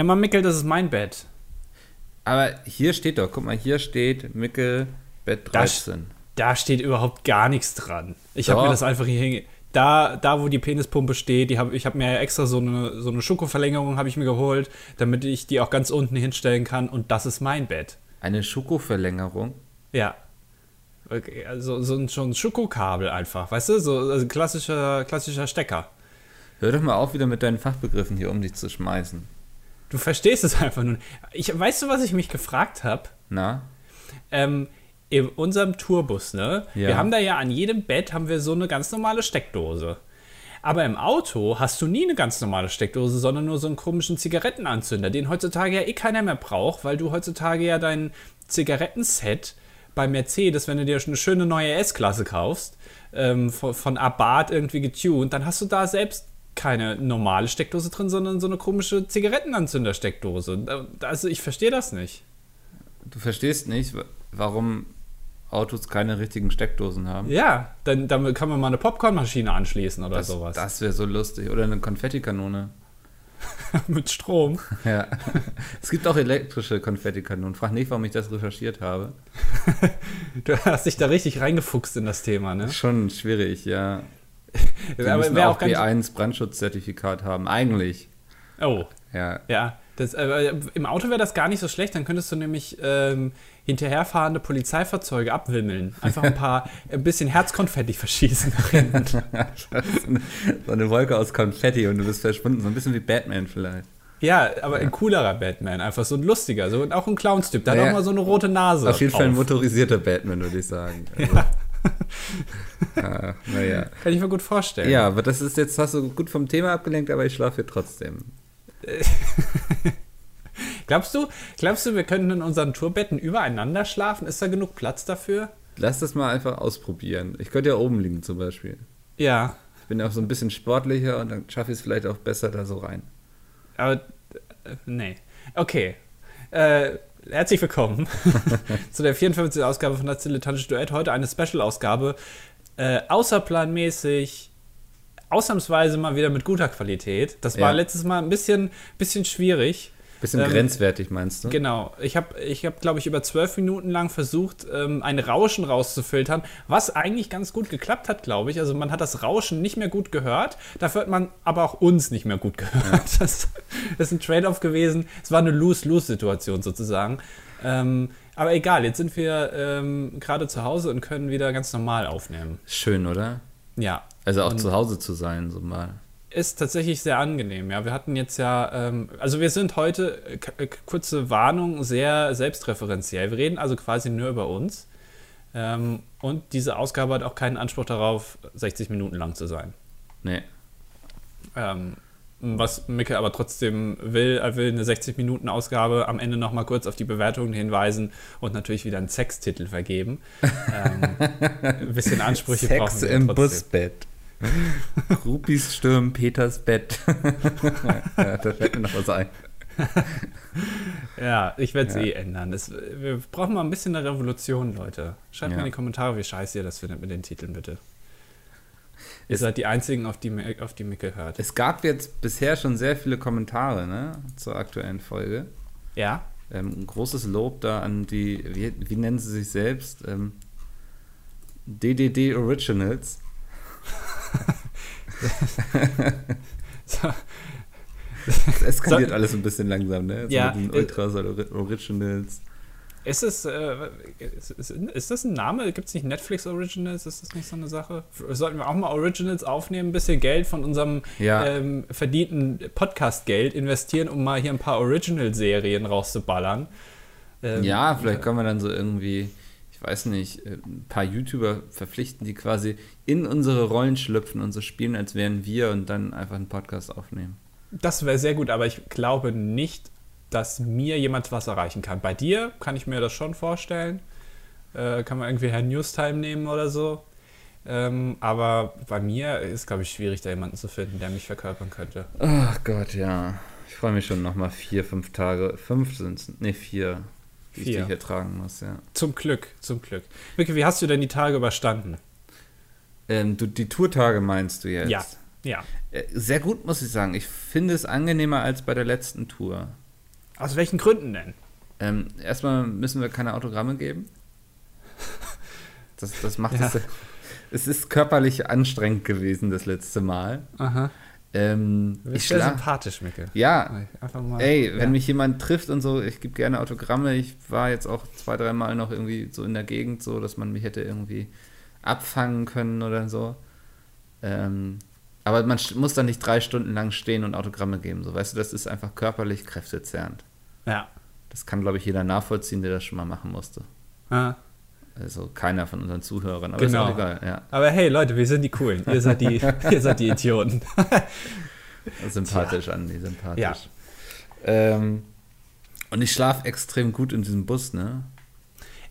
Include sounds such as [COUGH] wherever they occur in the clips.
Ey, Mann, Mickel, das ist mein Bett. Aber hier steht doch, guck mal, hier steht Mickel Bett Da, 13. da steht überhaupt gar nichts dran. Ich habe mir das einfach hier hinge... Da, da, wo die Penispumpe steht, die hab, ich habe mir extra so eine, so eine Schokoverlängerung habe ich mir geholt, damit ich die auch ganz unten hinstellen kann. Und das ist mein Bett. Eine Schokoverlängerung. Ja. Okay, also so ein, so ein Schokokabel einfach, weißt du? So also klassischer, klassischer Stecker. Hör doch mal auf, wieder mit deinen Fachbegriffen hier um dich zu schmeißen. Du verstehst es [LAUGHS] einfach nur. Ich, weißt du, was ich mich gefragt habe? Na? Ähm, in unserem Tourbus, ne? Ja. Wir haben da ja an jedem Bett haben wir so eine ganz normale Steckdose. Aber im Auto hast du nie eine ganz normale Steckdose, sondern nur so einen komischen Zigarettenanzünder, den heutzutage ja eh keiner mehr braucht, weil du heutzutage ja dein Zigarettenset bei Mercedes, wenn du dir eine schöne neue S-Klasse kaufst, ähm, von, von Abarth irgendwie getuned, dann hast du da selbst keine normale Steckdose drin, sondern so eine komische Zigarettenanzünder-Steckdose. Also ich verstehe das nicht. Du verstehst nicht, wa- warum Autos keine richtigen Steckdosen haben. Ja, dann, dann kann man mal eine Popcornmaschine anschließen oder das sowas. das wäre so lustig. Oder eine Konfettikanone. [LAUGHS] Mit Strom. [LAUGHS] Ja. es gibt auch elektrische Konfettikanonen. Frag nicht, warum ich das recherchiert habe. [LAUGHS] Du hast dich da richtig reingefuchst in das Thema, ne? Schon schwierig, ja. Die Aber müssen auch auch ganz. B1 Brandschutzzertifikat haben. Eigentlich. Oh, Ja. ja. Das, äh, Im Auto wäre das gar nicht so schlecht, dann könntest du nämlich ähm, hinterherfahrende Polizeifahrzeuge abwimmeln. Einfach ein paar, [LAUGHS] ein bisschen Herzkonfetti verschießen [LAUGHS] so eine Wolke aus Konfetti und du bist verschwunden. So ein bisschen wie Batman vielleicht. Ja, aber ein coolerer Batman, einfach so ein lustiger, so und auch ein Clownstyp. Der Ja, hat ja. auch mal so eine rote Nase. Auf jeden Fall ein motorisierter Batman, würde ich sagen. [LAUGHS] Also, ja. [LAUGHS] naja. Kann ich mir gut vorstellen. Ja, aber das ist jetzt, hast du gut vom Thema abgelenkt, aber ich schlafe hier trotzdem. [LAUGHS] Glaubst du, glaubst du, wir könnten in unseren Tourbetten übereinander schlafen? Ist da genug Platz dafür? Lass das mal einfach ausprobieren. Ich könnte ja oben liegen zum Beispiel. Ja, Ich bin ja auch so ein bisschen sportlicher und dann schaffe ich es vielleicht auch besser da so rein. Aber, äh, nee. Okay. Äh, herzlich willkommen [LAUGHS] zu der 54. Ausgabe von das Dilettantische Duett. Heute eine Special-Ausgabe. Äh, außerplanmäßig, ausnahmsweise mal wieder mit guter Qualität. Das war Ja. letztes Mal ein bisschen, bisschen schwierig. Bisschen Ähm, grenzwertig, meinst du? Genau. Ich habe, ich hab, glaube ich, über zwölf Minuten lang versucht, ähm, ein Rauschen rauszufiltern, was eigentlich ganz gut geklappt hat, glaube ich. Also man hat das Rauschen nicht mehr gut gehört, dafür hat man aber auch uns nicht mehr gut gehört. Das, [LAUGHS] das ist ein Trade-off gewesen. Es war eine Lose-Lose-Situation sozusagen. Ähm, aber egal, jetzt sind wir ähm, gerade zu Hause und können wieder ganz normal aufnehmen. Schön, oder? Ja. Also auch zu Hause zu sein, so mal. Ist tatsächlich sehr angenehm, ja. Wir hatten jetzt ja, ähm, also wir sind heute, äh, äh, kurze Warnung, sehr selbstreferenziell. Wir reden also quasi nur über uns. Ähm, und diese Ausgabe hat auch keinen Anspruch darauf, 60 Minuten lang zu sein. Nee. Ähm, was Micke aber trotzdem will, er will eine 60-Minuten-Ausgabe am Ende nochmal kurz auf die Bewertungen hinweisen und natürlich wieder einen Sextitel vergeben. ähm, ein bisschen Ansprüche [LAUGHS] Sex brauchen wir im trotzdem. Busbett. [LAUGHS] Rupis stürmen Peters Bett. [LAUGHS] ja, da fällt mir noch was ein. Ja, ich werde es Ja. eh ändern. Es, wir brauchen mal ein bisschen eine Revolution, Leute. Schreibt Ja. mir in die Kommentare, wie scheiße ihr das findet mit den Titeln, bitte. Ihr Es- seid die Einzigen, auf die, auf die Micke hört. Es gab jetzt bisher schon sehr viele Kommentare ne, zur aktuellen Folge. ja? Ähm, ein großes Lob da an die, wie, wie nennen sie sich selbst? Ähm, DDD Originals. [LAUGHS] So, Es eskaliert So- alles ein bisschen langsam, ne? So Ja, mit den äh, Ultras oder Ori- Originals. ist, es, äh, ist, ist, ist das ein Name? Gibt es nicht Netflix Originals? Ist das nicht so eine Sache? Sollten wir auch mal Originals aufnehmen, ein bisschen Geld von unserem Ja. ähm, verdienten Podcast-Geld investieren, um mal hier ein paar Original-Serien rauszuballern? Ähm, Ja, vielleicht können wir dann so irgendwie, ich weiß nicht, äh, ein paar YouTuber verpflichten, die quasi in unsere Rollen schlüpfen und so spielen, als wären wir und dann einfach einen Podcast aufnehmen. Das wäre sehr gut, aber ich glaube nicht, dass mir jemand was erreichen kann. Bei dir kann ich mir das schon vorstellen. Äh, kann man irgendwie Herrn Newstime nehmen oder so. Ähm, aber bei mir ist, glaube ich, schwierig, da jemanden zu finden, der mich verkörpern könnte. Ach Gott, ja. Ich freue mich schon nochmal vier, fünf Tage. Fünf sind es, nee, vier, die ich Vier. die hier tragen muss, ja. Zum Glück, zum Glück. Vicky, wie hast du denn die Tage überstanden? Ähm, du, die Tourtage meinst du jetzt? Ja. Ja. Äh, Sehr gut, muss ich sagen. Ich finde es angenehmer als bei der letzten Tour. Aus welchen Gründen denn? Ähm, erstmal müssen wir keine Autogramme geben. Das, das macht Ja. es. Es ist körperlich anstrengend gewesen das letzte Mal. Aha. Ähm, Du ich bist sehr schlaf. sympathisch, Micke. Ja, mal. ey, wenn ja. mich jemand trifft und so, ich gebe gerne Autogramme. Ich war jetzt auch zwei, dreimal noch irgendwie so in der Gegend, so dass man mich hätte irgendwie abfangen können oder so. Ähm, aber man muss da nicht drei Stunden lang stehen und Autogramme geben. So, weißt du, das ist einfach körperlich kräftezehrend. Ja. Das kann, glaube ich, jeder nachvollziehen, der das schon mal machen musste. Ah. Also keiner von unseren Zuhörern, aber Genau. ist auch egal, ja. Aber hey, Leute, wir sind die Coolen. Ihr seid die, [LAUGHS] ihr seid die Idioten. [LAUGHS] Sympathisch, Andi, sympathisch. Ja. Ähm, und ich schlafe extrem gut in diesem Bus, ne?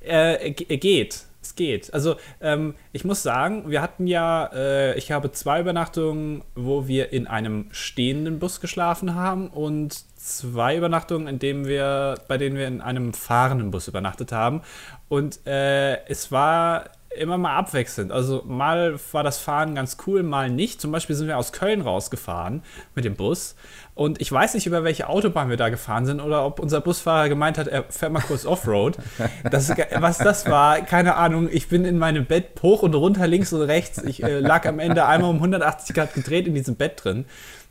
Äh, ge- geht. Es geht. Also, ähm, ich muss sagen, wir hatten ja, äh, ich habe zwei Übernachtungen, wo wir in einem stehenden Bus geschlafen haben und zwei Übernachtungen, in denen wir, bei denen wir in einem fahrenden Bus übernachtet haben. Und äh, es war immer mal abwechselnd. Also mal war das Fahren ganz cool, mal nicht. Zum Beispiel sind wir aus Köln rausgefahren mit dem Bus. Und ich weiß nicht, über welche Autobahn wir da gefahren sind oder ob unser Busfahrer gemeint hat, er fährt mal kurz Offroad. [LAUGHS] Das, was das war, keine Ahnung. Ich bin in meinem Bett hoch und runter, links und rechts. Ich äh, lag am Ende einmal um 180 Grad gedreht in diesem Bett drin.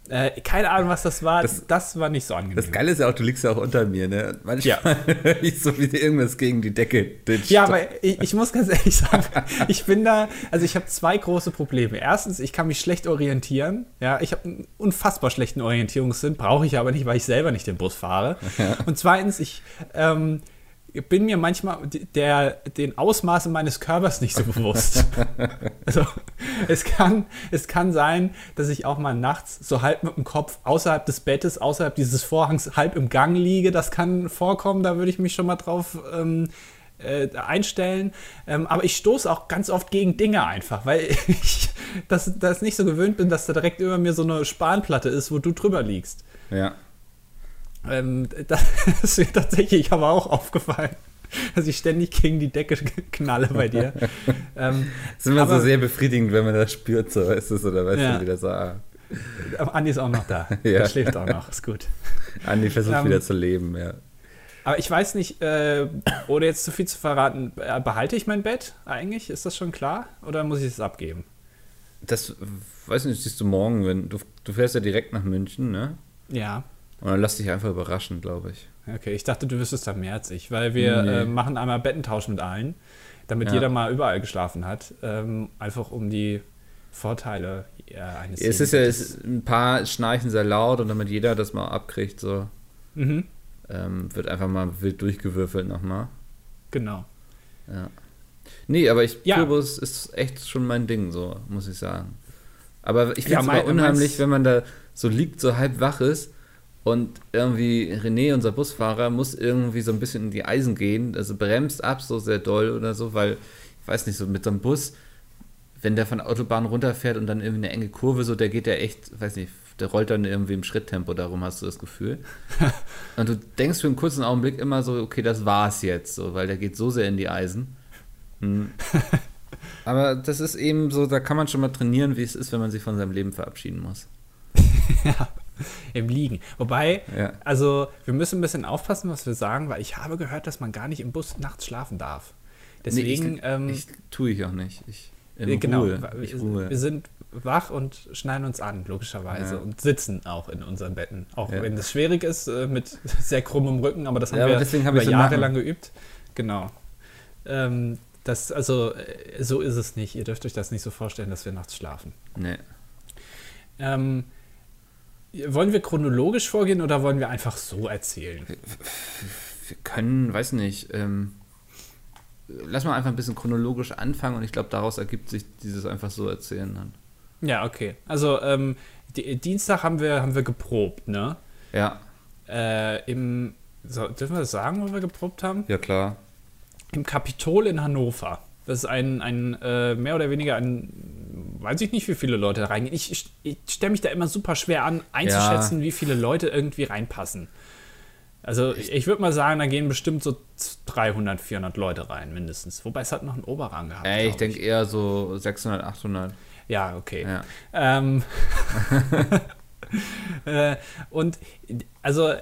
Äh, keine Ahnung, was das war. Das, Das- war nicht so angenehm. Das Geile ist ja auch, du liegst ja auch unter mir, ne? Manchmal höre ich [LAUGHS] so wie irgendwas gegen die Decke. ditcht. Ja, aber ich, ich muss ganz [LAUGHS] ehrlich sagen, ich bin da, also ich habe zwei große Probleme. Erstens, ich kann mich schlecht orientieren. Ja, ich habe einen unfassbar schlechten Orientierungssinn, brauche ich aber nicht, weil ich selber nicht den Bus fahre. [LAUGHS] Und zweitens, ich ähm, bin mir manchmal der, den Ausmaßen meines Körpers nicht so bewusst. Also [LAUGHS] es kann, es kann sein, dass ich auch mal nachts so halb mit dem Kopf außerhalb des Bettes, außerhalb dieses Vorhangs halb im Gang liege. Das kann vorkommen, da würde ich mich schon mal drauf ähm, äh, einstellen. Ähm, aber ich stoße auch ganz oft gegen Dinge einfach, weil [LAUGHS] ich das, das nicht so gewöhnt bin, dass da direkt über mir so eine Spanplatte ist, wo du drüber liegst. Ja. Ähm, [LAUGHS] das ist mir tatsächlich aber auch aufgefallen, [LAUGHS] dass ich ständig gegen die Decke knalle bei dir. [LAUGHS] ähm, Das ist immer Aber- so sehr befriedigend, wenn man das spürt, so ist es, oder weißt Ja. du, wieder so, ah, aber Andi ist auch noch da. [LAUGHS] Ja. Der schläft auch noch, ist gut. Andi versucht Ähm, wieder zu leben, ja. Aber ich weiß nicht, äh, ohne jetzt zu viel zu verraten, äh, behalte ich mein Bett eigentlich? Ist das schon klar? Oder muss ich es abgeben? Das, weiß nicht, siehst du morgen, wenn, du, du fährst ja direkt nach München, ne? Ja. Und dann lass dich einfach überraschen, glaube ich. Okay, ich dachte, du wüsstest da mehr als ich, weil wir Nee. äh, machen einmal Bettentausch mit allen, damit Ja. jeder mal überall geschlafen hat, ähm, einfach um die Vorteile äh, eines Es ist ja, es, ein paar schnarchen sehr laut und damit jeder das mal abkriegt, so Mhm, ähm, wird einfach mal wild durchgewürfelt nochmal. genau. Ja. Nee, aber ich, Ja. Tourbus ist echt schon mein Ding, so, muss ich sagen. Aber ich finde Ja, es mein- aber unheimlich, wenn man da so liegt, so halb wach ist und irgendwie René, unser Busfahrer, muss irgendwie so ein bisschen in die Eisen gehen, also bremst ab so sehr doll oder so, weil, ich weiß nicht, so mit so einem Bus, wenn der von der Autobahn runterfährt und dann irgendwie eine enge Kurve, so, der geht ja echt, weiß nicht, der rollt dann irgendwie im Schritttempo, darum hast du das Gefühl. [LAUGHS] und du denkst für einen kurzen Augenblick immer so, okay, das war's jetzt, so, weil der geht so sehr in die Eisen. Hm. [LAUGHS] Aber das ist eben so, da kann man schon mal trainieren, wie es ist, wenn man sich von seinem Leben verabschieden muss. [LAUGHS] ja, [LAUGHS] im Liegen. Wobei, Ja. also wir müssen ein bisschen aufpassen, was wir sagen, weil ich habe gehört, dass man gar nicht im Bus nachts schlafen darf. Deswegen, nee, ich, ähm, ich tue ich auch nicht. Ich, äh, genau, Ruhe. wir, Ich ruhe. wir sind wach und schneiden uns an, logischerweise, Ja. und sitzen auch in unseren Betten. Auch Ja. wenn das schwierig ist, äh, mit [LAUGHS] sehr krummem Rücken, aber das haben aber wir deswegen hab über so Jahre Nacken. lang geübt. Genau. Ähm, das, also, äh, so ist es nicht. Ihr dürft euch das nicht so vorstellen, dass wir nachts schlafen. Nee. Ähm, wollen wir chronologisch vorgehen oder wollen wir einfach so erzählen? Wir können, weiß nicht, ähm, lass mal einfach ein bisschen chronologisch anfangen und ich glaube, daraus ergibt sich dieses einfach so erzählen dann. Ja, okay. Also, ähm, die, Dienstag haben wir, haben wir geprobt, ne? Ja, Äh, Im, so, dürfen wir das sagen, wo wir geprobt haben? ja klar. Im Kapitol in Hannover. Das ist ein, ein äh, mehr oder weniger ein, weiß ich nicht, wie viele Leute da reingehen. Ich, ich, stelle mich da immer super schwer an, einzuschätzen, wie viele Leute irgendwie reinpassen. Also ich, ich würde mal sagen, da gehen bestimmt so 300, 400 Leute rein, mindestens. Wobei es hat noch einen Oberrang gehabt. Ey, ich denke eher so 600, 800. Ja, okay. Ja. Ähm, [LAUGHS] äh, und also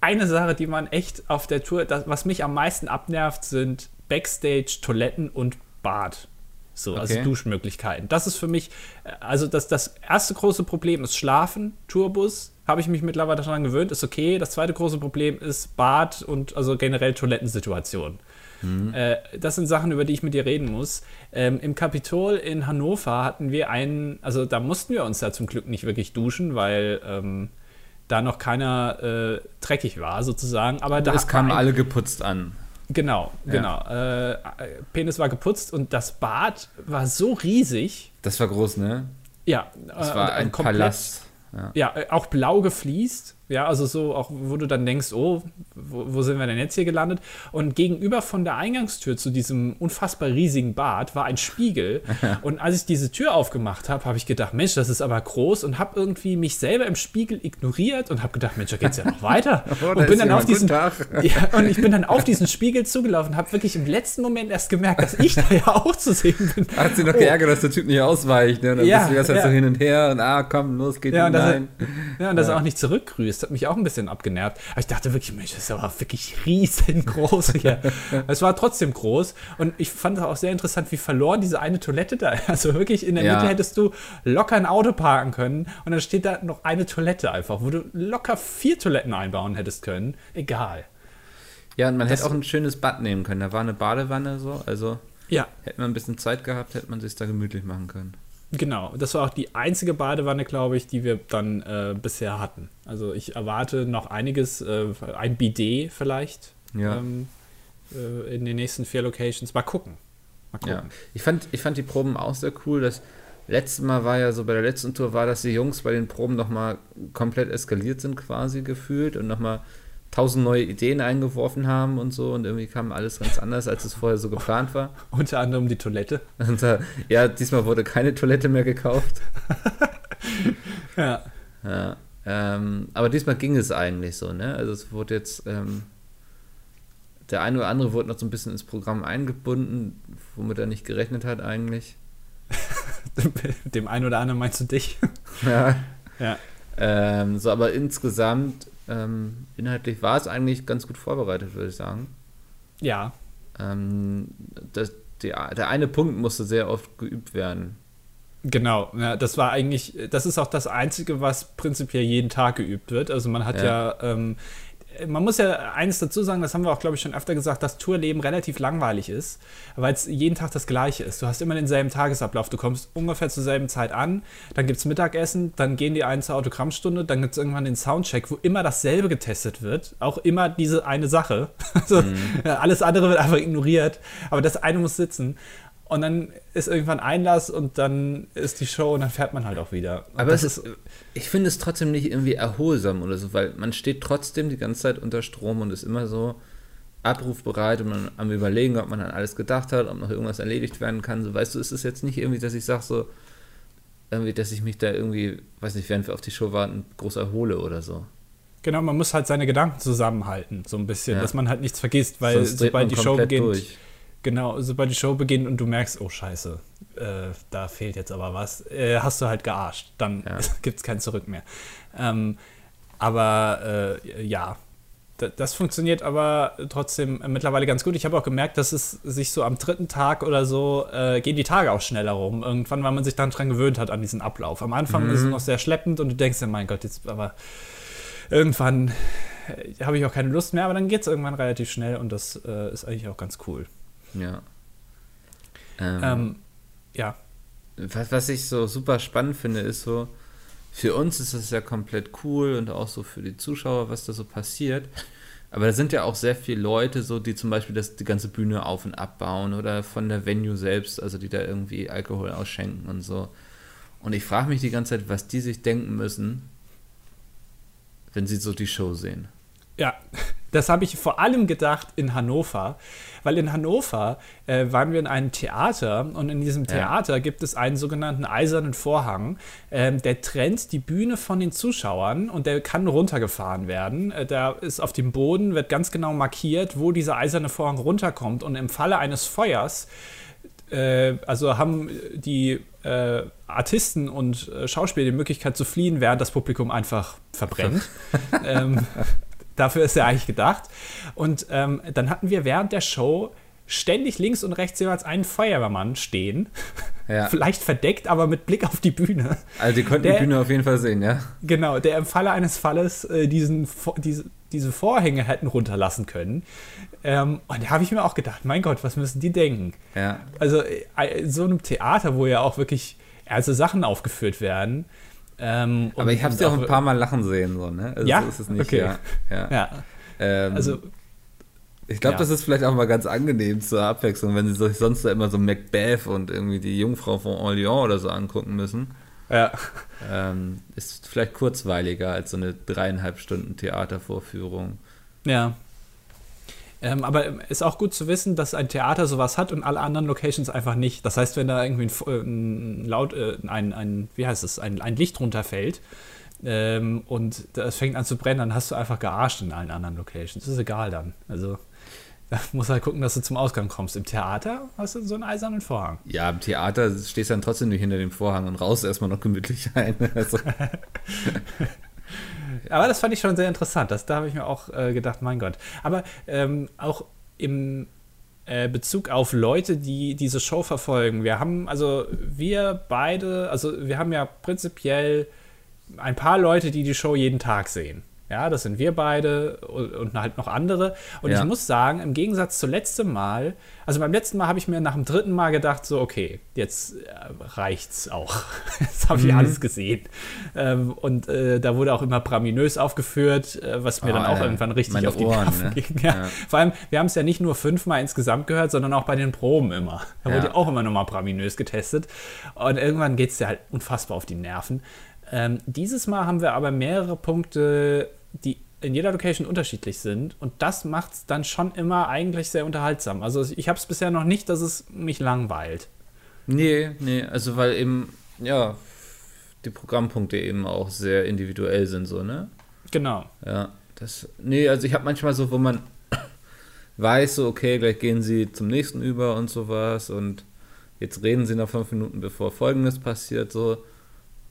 eine Sache, die man echt auf der Tour, das, was mich am meisten abnervt, sind Backstage, Toiletten und Bad. So, also Okay. Duschmöglichkeiten. Das ist für mich, äh, also das, das erste große Problem ist Schlafen, Tourbus. Habe ich mich mittlerweile daran gewöhnt, ist okay. Das zweite große Problem ist Bad und also generell Toilettensituation. Äh, das sind Sachen, über die ich mit dir reden muss. Ähm, Im Kapitol in Hannover hatten wir einen, also da mussten wir uns ja zum Glück nicht wirklich duschen, weil ähm, da noch keiner äh, dreckig war, sozusagen. Aber da es kamen alle geputzt an. Genau, genau. Äh, Penis war geputzt und das Bad war so riesig. Das war groß, ne? Ja, Das äh, war ein komplett- Palast. Ja. Ja, äh, auch blau gefliest. Ja, also so auch, wo du dann denkst, oh, wo, wo sind wir denn jetzt hier gelandet? Und gegenüber von der Eingangstür zu diesem unfassbar riesigen Bad war ein Spiegel. [LAUGHS] und als ich diese Tür aufgemacht habe, habe ich gedacht, Mensch, das ist aber groß und habe irgendwie mich selber im Spiegel ignoriert und habe gedacht, Mensch, da geht's ja noch [LAUGHS] weiter. Oh, und bin dann auf diesen [LAUGHS] ja, und ich bin dann auf diesen Spiegel zugelaufen, habe wirklich im letzten Moment erst gemerkt, dass ich da ja auch zu sehen bin. Hat sie noch Oh. geärgert, dass der Typ nicht ausweicht. Ne? Und dann Ja, bist du halt ja. so hin und her und ah, komm, los, geht Ja, und dass, er, ja, und dass er auch nicht zurückgrüßt, hat mich auch ein bisschen abgenervt. Aber ich dachte wirklich, Mensch, das ist aber wirklich riesengroß hier. [LAUGHS] es war trotzdem groß und ich fand es auch sehr interessant, wie verloren diese eine Toilette da. Also wirklich in der Ja. Mitte hättest du locker ein Auto parken können und dann steht da noch eine Toilette einfach, wo du locker vier Toiletten einbauen hättest können. Egal. Ja, und man Das- hätte auch ein schönes Bad nehmen können. Da war eine Badewanne so, also Ja, hätte man ein bisschen Zeit gehabt, hätte man sich da gemütlich machen können. Genau, das war auch die einzige Badewanne, glaube ich, die wir dann äh, bisher hatten. Also ich erwarte noch einiges, äh, ein Bidet vielleicht Ja. ähm, äh, in den nächsten vier Locations. Mal gucken. Mal gucken. Ja. Ich fand, ich fand die Proben auch sehr cool. Das letzte Mal war ja so, bei der letzten Tour war, dass die Jungs bei den Proben nochmal komplett eskaliert sind quasi gefühlt und nochmal tausend neue Ideen eingeworfen haben und so und irgendwie kam alles ganz anders, als es vorher so geplant war. [LAUGHS] Unter anderem die Toilette. Und, äh, ja, diesmal wurde keine Toilette mehr gekauft. [LAUGHS] Ja. Ja, ähm, aber diesmal ging es eigentlich so, ne? Also es wurde jetzt, ähm, der eine oder andere wurde noch so ein bisschen ins Programm eingebunden, womit er nicht gerechnet hat eigentlich. [LAUGHS] Dem einen oder anderen meinst du dich? Ja. Ja. Ähm, so, aber insgesamt, ähm, inhaltlich war es eigentlich ganz gut vorbereitet, würde ich sagen. Ja. Ähm, das, die, der eine Punkt musste sehr oft geübt werden. Genau, ja, das war eigentlich, das ist auch das Einzige, was prinzipiell jeden Tag geübt wird. Also man hat ja, Ja. ähm, man muss ja eines dazu sagen, das haben wir auch, glaube ich, schon öfter gesagt, dass Tourleben relativ langweilig ist, weil es jeden Tag das Gleiche ist. Du hast immer denselben Tagesablauf. Du kommst ungefähr zur selben Zeit an, dann gibt es Mittagessen, dann gehen die einen zur Autogrammstunde, dann gibt es irgendwann den Soundcheck, wo immer dasselbe getestet wird. Auch immer diese eine Sache. [LAUGHS] Also, Alles andere wird einfach ignoriert, aber das eine muss sitzen. Und dann ist irgendwann Einlass und dann ist die Show und dann fährt man halt auch wieder. Und Aber es ist, ich finde es trotzdem nicht irgendwie erholsam oder so, weil man steht trotzdem die ganze Zeit unter Strom und ist immer so abrufbereit und man am überlegen, ob man an alles gedacht hat, ob noch irgendwas erledigt werden kann. So, weißt du, ist es jetzt nicht irgendwie, dass ich sage so, irgendwie, dass ich mich da irgendwie, weiß nicht, während wir auf die Show warten, groß erhole oder so. Genau, man muss halt seine Gedanken zusammenhalten, so ein bisschen, Ja. dass man halt nichts vergisst, weil sobald die Show beginnt, durch. Genau, sobald die Show beginnt und du merkst, oh Scheiße, äh, da fehlt jetzt aber was, äh, hast du halt gearscht, dann Ja. [LAUGHS] gibt es kein Zurück mehr. Ähm, aber äh, ja, d- das funktioniert aber trotzdem äh, mittlerweile ganz gut. Ich habe auch gemerkt, dass es sich so am dritten Tag oder so äh, gehen die Tage auch schneller rum. Irgendwann, weil man sich dann dran gewöhnt hat an diesen Ablauf. Am Anfang ist es noch sehr schleppend und du denkst dir, mein Gott, jetzt aber irgendwann äh, habe ich auch keine Lust mehr, aber dann geht es irgendwann relativ schnell und das ist eigentlich auch ganz cool. Ja. Ähm, Ähm, ja, was, was ich so super spannend finde, ist so, für uns ist es ja komplett cool und auch so für die Zuschauer, was da so passiert. Aber da sind ja auch sehr viele Leute, so, die zum Beispiel das, die ganze Bühne auf und abbauen oder von der Venue selbst, also die da irgendwie Alkohol ausschenken und so. Und ich frage mich die ganze Zeit, was die sich denken müssen, wenn sie so die Show sehen. Ja, das habe ich vor allem gedacht in Hannover, weil in Hannover äh, waren wir in einem Theater und in diesem Ja. Theater gibt es einen sogenannten eisernen Vorhang, ähm, der trennt die Bühne von den Zuschauern und der kann runtergefahren werden. Äh, da ist auf dem Boden, wird ganz genau markiert, wo dieser eiserne Vorhang runterkommt und im Falle eines Feuers äh, also haben die äh, Artisten und äh, Schauspieler die Möglichkeit zu fliehen, während das Publikum einfach verbrennt. [LAUGHS] ähm, Dafür ist er eigentlich gedacht. Und ähm, dann hatten wir während der Show ständig links und rechts jeweils einen Feuerwehrmann stehen. Ja. [LAUGHS] Vielleicht verdeckt, aber mit Blick auf die Bühne. Also die konnten der, die Bühne auf jeden Fall sehen, ja? Genau, der im Falle eines Falles äh, diesen, diese, diese Vorhänge hätten runterlassen können. Ähm, und da habe ich mir auch gedacht, mein Gott, was müssen die denken? Ja. Also äh, so einem Theater, wo ja auch wirklich ernste Sachen aufgeführt werden. Ähm, aber ich habe sie auch ein paar Mal lachen sehen, so, ne? Also ja, so ist es nicht, okay. ja. ja. ja. Ähm, also ich glaube, ja. das ist vielleicht auch mal ganz angenehm zur Abwechslung, wenn sie sich sonst immer so Macbeth und irgendwie die Jungfrau von Orléans oder so angucken müssen. Ja. Ähm, ist vielleicht kurzweiliger als so eine dreieinhalb Stunden Theatervorführung. Ja. Ähm, aber ist auch gut zu wissen, dass ein Theater sowas hat und alle anderen Locations einfach nicht. Das heißt, wenn da irgendwie ein, ein laut, äh, ein, ein, wie heißt es, ein, ein Licht runterfällt, ähm, und es fängt an zu brennen, dann hast du einfach gearscht in allen anderen Locations. Das ist egal dann. Also [LAUGHS] da musst halt gucken, dass du zum Ausgang kommst. Im Theater hast du so einen eisernen Vorhang. Ja, im Theater stehst du dann trotzdem nicht hinter dem Vorhang und raus erstmal noch gemütlich ein. [LAUGHS] Also. [LAUGHS] Aber das fand ich schon sehr interessant. Das, da habe ich mir auch äh, gedacht, mein Gott. Aber ähm, auch im äh, Bezug auf Leute, die diese Show verfolgen. Wir haben, also wir beide, also wir haben ja prinzipiell ein paar Leute, die die Show jeden Tag sehen. Ja, das sind wir beide und, halt noch andere. Und ja. ich muss sagen, im Gegensatz zu letztem Mal, also beim letzten Mal habe ich mir nach dem dritten Mal gedacht, so, okay, jetzt äh, reicht's auch. [LAUGHS] jetzt habe ich mhm. alles gesehen. Ähm, und äh, da wurde auch immer braminös aufgeführt, äh, was mir oh, dann auch ja. irgendwann richtig auf die Ohren, Nerven ne? ging. Ja. Vor allem, wir haben es ja nicht nur fünfmal insgesamt gehört, sondern auch bei den Proben immer. Da wurde auch immer nochmal braminös getestet. Und irgendwann geht es dir halt unfassbar auf die Nerven. Ähm, dieses Mal haben wir aber mehrere Punkte, die in jeder Location unterschiedlich sind. Und das macht es dann schon immer eigentlich sehr unterhaltsam. Also ich habe es bisher noch nicht, dass es mich langweilt. Nee, nee, also weil eben, ja, die Programmpunkte eben auch sehr individuell sind, so, ne? Genau. Ja, das, nee, also ich habe manchmal so, wo man [COUGHS] weiß, so, okay, gleich gehen sie zum nächsten über und sowas und jetzt reden sie noch fünf Minuten, bevor Folgendes passiert, so.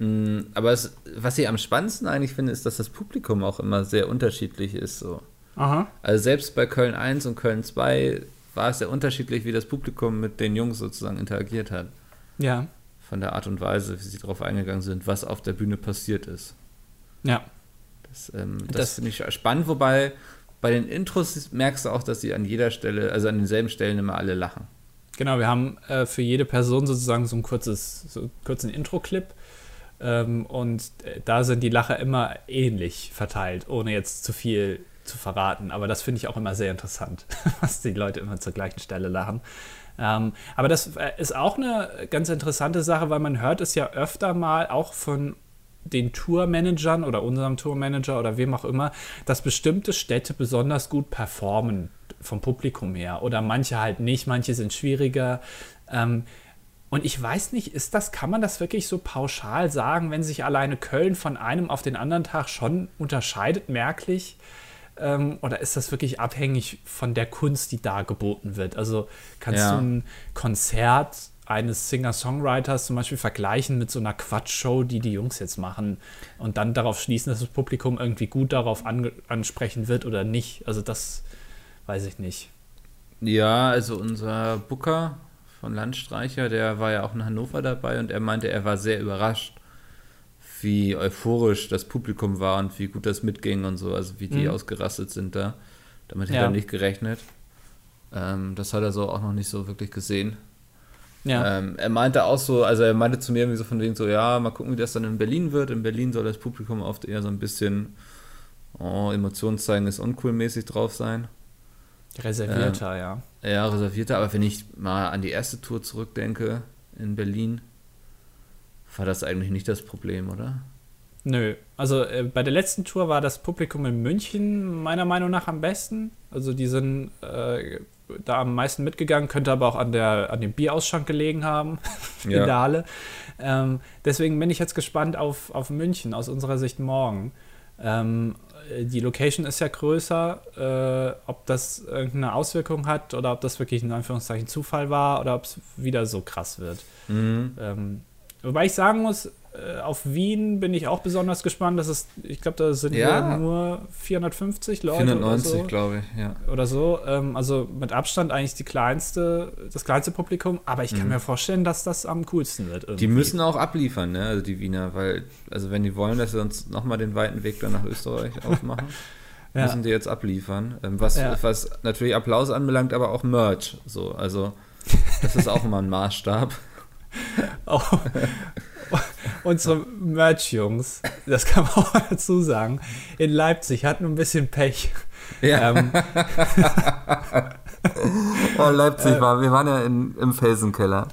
Mm, aber es, was ich am spannendsten eigentlich finde, ist, dass das Publikum auch immer sehr unterschiedlich ist. So. Aha. Also selbst bei Köln 1 und Köln 2 war es sehr unterschiedlich, wie das Publikum mit den Jungs sozusagen interagiert hat. Ja. Von der Art und Weise, wie sie darauf eingegangen sind, was auf der Bühne passiert ist. Ja. Das, ähm, das, das finde ich spannend, wobei bei den Intros merkst du auch, dass sie an jeder Stelle, also an denselben Stellen immer alle lachen. Genau, wir haben äh, für jede Person sozusagen so ein kurzes, so einen kurzen Intro-Clip ähm, und äh, da sind die Lacher immer ähnlich verteilt, ohne jetzt zu viel zu verraten. Aber das finde ich auch immer sehr interessant, [LAUGHS] was die Leute immer zur gleichen Stelle lachen. Ähm, aber das äh, ist auch eine ganz interessante Sache, weil man hört es ja öfter mal auch von den Tourmanagern oder unserem Tourmanager oder wem auch immer, dass bestimmte Städte besonders gut performen vom Publikum her oder manche halt nicht, manche sind schwieriger. Ähm, und ich weiß nicht, ist das, kann man das wirklich so pauschal sagen, wenn sich alleine Köln von einem auf den anderen Tag schon unterscheidet, merklich? Ähm, oder ist das wirklich abhängig von der Kunst, die da geboten wird? Also kannst ja. du ein Konzert eines Singer-Songwriters zum Beispiel vergleichen mit so einer Quatschshow, die die Jungs jetzt machen und dann darauf schließen, dass das Publikum irgendwie gut darauf ansprechen wird oder nicht? Also das weiß ich nicht. Ja, also unser Booker von Landstreicher, der war ja auch in Hannover dabei und er meinte, er war sehr überrascht, wie euphorisch das Publikum war und wie gut das mitging und so, also wie die mhm. ausgerastet sind da. Damit ja. hätte er nicht gerechnet. Ähm, das hat er so auch noch nicht so wirklich gesehen. Ja. Ähm, er meinte auch so, also er meinte zu mir irgendwie so von wegen so, ja, mal gucken, wie das dann in Berlin wird. In Berlin soll das Publikum oft eher so ein bisschen oh, Emotionen zeigen, ist uncool mäßig drauf sein. Reservierter, ähm, ja. Ja, reservierter, aber wenn ich mal an die erste Tour zurückdenke in Berlin, war das eigentlich nicht das Problem, oder? Nö, also äh, bei der letzten Tour war das Publikum in München meiner Meinung nach am besten. Also die sind äh, da am meisten mitgegangen, könnte aber auch an, der, an dem Bierausschank gelegen haben in [LAUGHS] ja. der Halle. Ähm, deswegen bin ich jetzt gespannt auf, auf München aus unserer Sicht morgen. Ähm, äh, die Location ist ja größer, äh, ob das irgendeine Auswirkung hat oder ob das wirklich in Anführungszeichen Zufall war oder ob es wieder so krass wird. Mhm. Ähm, wobei ich sagen muss, auf Wien bin ich auch besonders gespannt. Das ist, ich glaube, da sind Ja. nur 450 Leute 490, oder so. glaube ich, ja. Oder so. Ähm, also mit Abstand eigentlich die kleinste, das kleinste Publikum. Aber ich kann mir vorstellen, dass das am coolsten wird. Mhm. Die irgendwie. müssen auch abliefern, ne? Also die Wiener, weil, also wenn die wollen, dass sie uns nochmal den weiten Weg dann nach Österreich [LAUGHS] aufmachen, Ja. müssen die jetzt abliefern. Ähm, was, Ja. was natürlich Applaus anbelangt, aber auch Merch. So, also das ist auch immer ein Maßstab. [LAUGHS] Auch [LAUGHS] unsere Merch-Jungs, das kann man [LAUGHS] auch dazu sagen, in Leipzig hatten ein bisschen Pech. Ja. Ähm, [LAUGHS] Oh, Leipzig war, wir waren ja in, im Felsenkeller.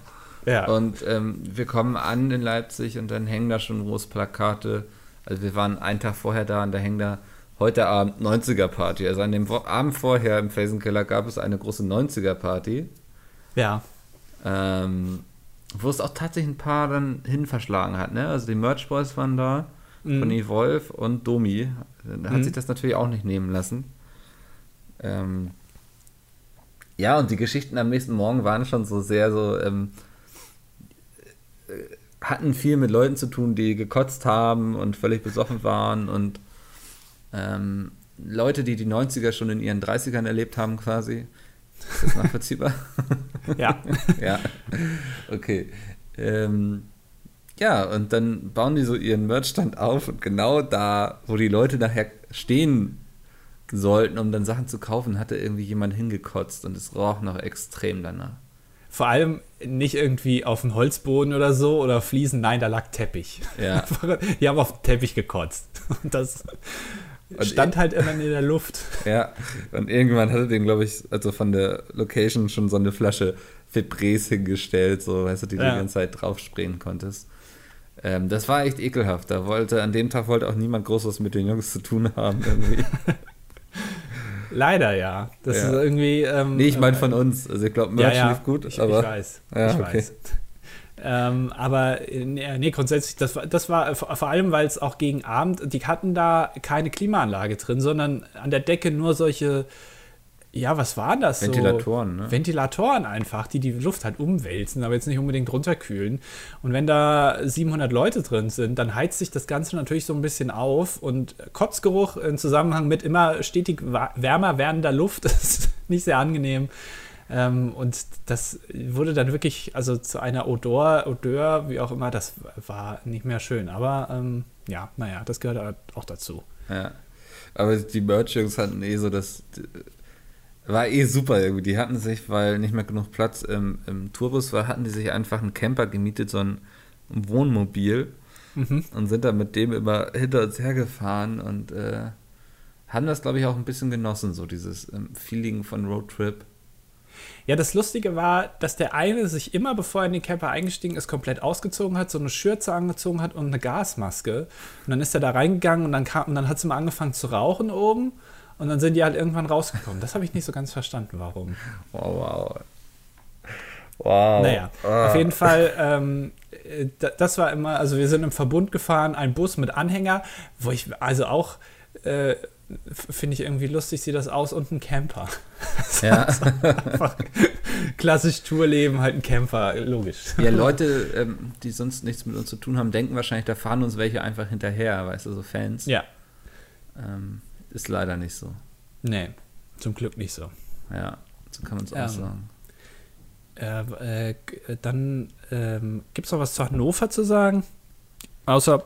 ja. Und ähm, wir kommen an in Leipzig und dann hängen da schon große Plakate. Also wir waren einen Tag vorher da und da hängen da heute Abend 90er Party. Also an dem Abend vorher im Felsenkeller gab es eine große 90er Party. ja. Ähm, wo es auch tatsächlich ein paar dann hin verschlagen hat. Ne? Also die Merch Boys waren da, Mhm. von Wolf und Domi. Da hat Mhm. sich das natürlich auch nicht nehmen lassen. Ähm, ja, und die Geschichten am nächsten Morgen waren schon so sehr so, ähm, äh, hatten viel mit Leuten zu tun, die gekotzt haben und völlig besoffen waren und ähm, Leute, die die 90er schon in ihren 30ern erlebt haben quasi. Ist das nachvollziehbar? Ja. [LAUGHS] ja, okay. Ähm, ja, und dann bauen die so ihren Merchstand auf und genau da, wo die Leute nachher stehen sollten, um dann Sachen zu kaufen, hatte irgendwie jemand hingekotzt und es roch noch extrem danach. Vor allem nicht irgendwie auf dem Holzboden oder so oder Fliesen, nein, da lag Teppich. Ja. [LAUGHS] Die haben auf den Teppich gekotzt. Und das Und stand halt immer in der Luft. [LAUGHS] Ja, und irgendwann hatte den, glaube ich, also von der Location schon so eine Flasche Febrés hingestellt, so, weißt du, die du Ja. die ganze Zeit drauf sprayen konntest. Ähm, das war echt ekelhaft. Da wollte, an dem Tag wollte auch niemand Großes mit den Jungs zu tun haben, irgendwie. [LAUGHS] Leider ja. Das Ja. ist irgendwie. Ähm, nee, ich meine von uns. Also ich glaube, Merch lief gut, ich, aber. ich weiß. Ja, ich okay. weiß. Ähm, aber äh, nee, grundsätzlich, das war, das war vor allem, weil es auch gegen Abend, die hatten da keine Klimaanlage drin, sondern an der Decke nur solche, ja, was waren das? Ventilatoren, so, ne? Ventilatoren einfach, die die Luft halt umwälzen, aber jetzt nicht unbedingt runterkühlen. Und wenn da 700 Leute drin sind, dann heizt sich das Ganze natürlich so ein bisschen auf und Kotzgeruch im Zusammenhang mit immer stetig wärmer werdender Luft [LAUGHS] ist nicht sehr angenehm. Ähm, und das wurde dann wirklich, also zu einer Odor, Odeur, wie auch immer, das war nicht mehr schön. Aber ähm, ja, naja, das gehört halt auch dazu. Ja. Aber die Merch-Jungs hatten eh so das. War eh super irgendwie. Die hatten sich, weil nicht mehr genug Platz im, im Tourbus war, hatten die sich einfach einen Camper gemietet, so ein Wohnmobil. Mhm. Und sind dann mit dem immer hinter uns hergefahren und äh, haben das, glaube ich, auch ein bisschen genossen, so dieses ähm, Feeling von Roadtrip. Ja, das Lustige war, dass der eine sich immer, bevor er in den Camper eingestiegen ist, komplett ausgezogen hat, so eine Schürze angezogen hat und eine Gasmaske. Und dann ist er da reingegangen und dann, kam, und dann hat sie mal angefangen zu rauchen oben. Und dann sind die halt irgendwann rausgekommen. Das habe ich nicht so ganz verstanden, warum. Wow, wow. Wow. Naja, auf jeden Fall, ähm, äh, da- das war immer, also wir sind im Verbund gefahren, ein Bus mit Anhänger, wo ich, also auch, äh, finde ich irgendwie lustig, sieht das aus, und ein Camper. [LAUGHS] Ja. Klassisch Tourleben, halt ein Camper, logisch. ja, Leute, ähm, die sonst nichts mit uns zu tun haben, denken wahrscheinlich, da fahren uns welche einfach hinterher, weißt du, so Fans. Ja, Ähm, ist leider nicht so. nee, zum Glück nicht so. Ja, so kann man es auch Ähm, sagen. Äh, äh, dann ähm, gibt es noch was zu Hannover zu sagen? Außer,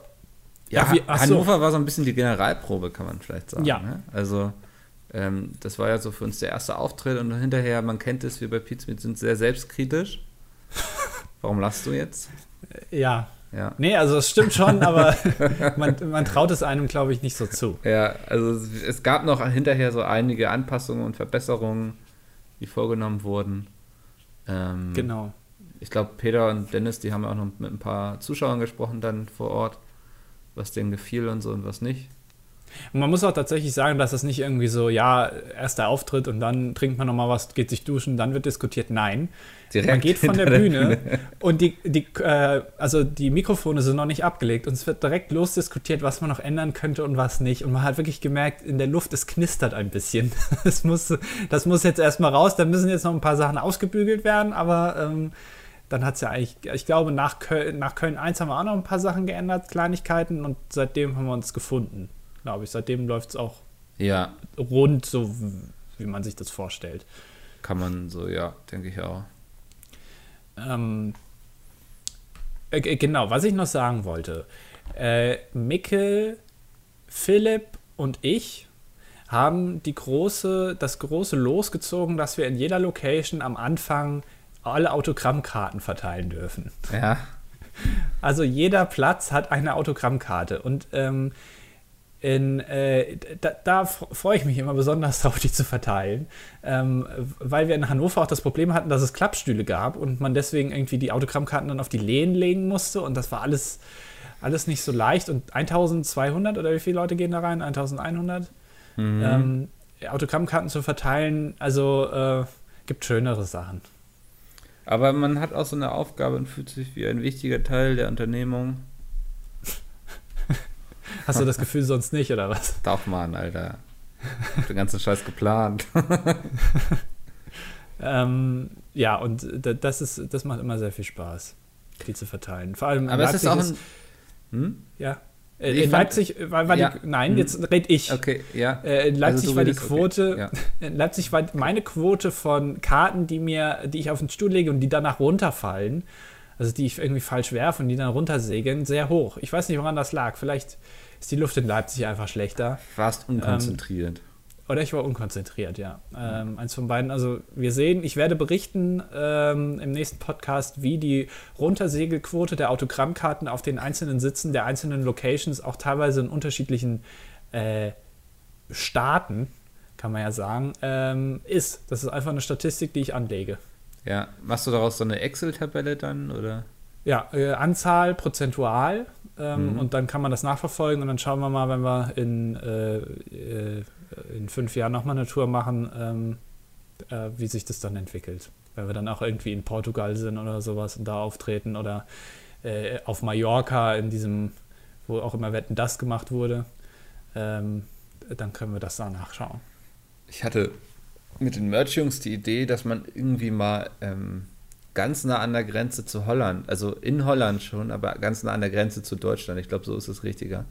Ja, wie- so. Hannover war so ein bisschen die Generalprobe, kann man vielleicht sagen. Ja. Ne? Also, ähm, das war ja so für uns der erste Auftritt und hinterher, man kennt es, wir bei Pizza sind sehr selbstkritisch. [LAUGHS] Warum lachst du jetzt? ja, Ja. nee, also es stimmt schon, aber [LAUGHS] man, man traut es einem, glaube ich, nicht so zu. Ja, also es- es gab noch hinterher so einige Anpassungen und Verbesserungen, die vorgenommen wurden. Ähm, Genau. Ich glaube, Peter und Dennis, die haben auch noch mit ein paar Zuschauern gesprochen dann vor Ort, was denen gefiel und so und was nicht. Und man muss auch tatsächlich sagen, dass es nicht irgendwie so, ja, erster Auftritt und dann trinkt man nochmal was, geht sich duschen, dann wird diskutiert. Nein. Direkt man geht von der der Bühne, und die, die, äh, also die Mikrofone sind noch nicht abgelegt und es wird direkt losdiskutiert, was man noch ändern könnte und was nicht. Und man hat wirklich gemerkt, in der Luft, es knistert ein bisschen. [LAUGHS] Das muss, das muss jetzt erstmal raus, da müssen jetzt noch ein paar Sachen ausgebügelt werden, aber ähm, dann hat es ja eigentlich, ich glaube, nach Köln, nach Köln 1 haben wir auch noch ein paar Sachen geändert, Kleinigkeiten, und seitdem haben wir uns gefunden, glaube ich. Seitdem läuft es auch Ja, rund, so wie man sich das vorstellt. kann man so, ja, denke ich auch. Ähm, äh, g- genau, was ich noch sagen wollte. Äh, Mikkel, Philipp und ich haben die große, das große losgezogen, dass wir in jeder Location am Anfang alle Autogrammkarten verteilen dürfen. Ja, Also jeder Platz hat eine Autogrammkarte und ähm, in, äh, da, da freue ich mich immer besonders [LAUGHS] drauf, die zu verteilen, ähm, weil wir in Hannover auch das Problem hatten, dass es Klappstühle gab und man deswegen irgendwie die Autogrammkarten dann auf die Lehnen legen musste und das war alles, alles nicht so leicht und 1200 oder wie viele Leute gehen da rein? 1100? Ähm, Autogrammkarten zu verteilen, also äh, gibt schönere Sachen. Aber man hat auch so eine Aufgabe und fühlt sich wie ein wichtiger Teil der Unternehmung. [LAUGHS] Hast du das Gefühl sonst nicht, oder was? Darf man, Alter. Ich hab den ganzen Scheiß geplant. [LAUGHS] Ähm, ja, und das, ist, das macht immer sehr viel Spaß, die zu verteilen. Vor allem Aber es ist auch ein. Hm? ja. Äh, In fand- Leipzig war, war Ja. die, nein, Hm. jetzt red ich. Okay, ja. Äh, in Leipzig Also war die redest, okay. Quote, Ja. [LAUGHS] in Leipzig war meine Quote von Karten, die mir, die ich auf den Stuhl lege und die danach runterfallen, also die ich irgendwie falsch werfe und die dann runtersegeln, sehr hoch. Ich weiß nicht, woran das lag. Vielleicht ist die Luft in Leipzig einfach schlechter. Warst unkonzentriert. Oder ich war unkonzentriert, ja. Ähm, eins von beiden. Also wir sehen, ich werde berichten ähm, im nächsten Podcast, wie die Runtersegelquote der Autogrammkarten auf den einzelnen Sitzen der einzelnen Locations, auch teilweise in unterschiedlichen äh, Staaten, kann man ja sagen, ähm, ist. Das ist einfach eine Statistik, die ich anlege. ja. Machst du daraus so eine Excel-Tabelle dann, oder? Ja, äh, Anzahl prozentual ähm, Mhm. und dann kann man das nachverfolgen und dann schauen wir mal, wenn wir in, äh, äh, in fünf Jahren nochmal eine Tour machen, ähm, äh, wie sich das dann entwickelt. Wenn wir dann auch irgendwie in Portugal sind oder sowas und da auftreten oder äh, auf Mallorca in diesem, wo auch immer Wetten das gemacht wurde, ähm, dann können wir das da nachschauen. Ich hatte mit den Merch-Jungs die Idee, dass man irgendwie mal ähm, ganz nah an der Grenze zu Holland, also in Holland schon, aber ganz nah an der Grenze zu Deutschland, ich glaube, so ist es richtiger,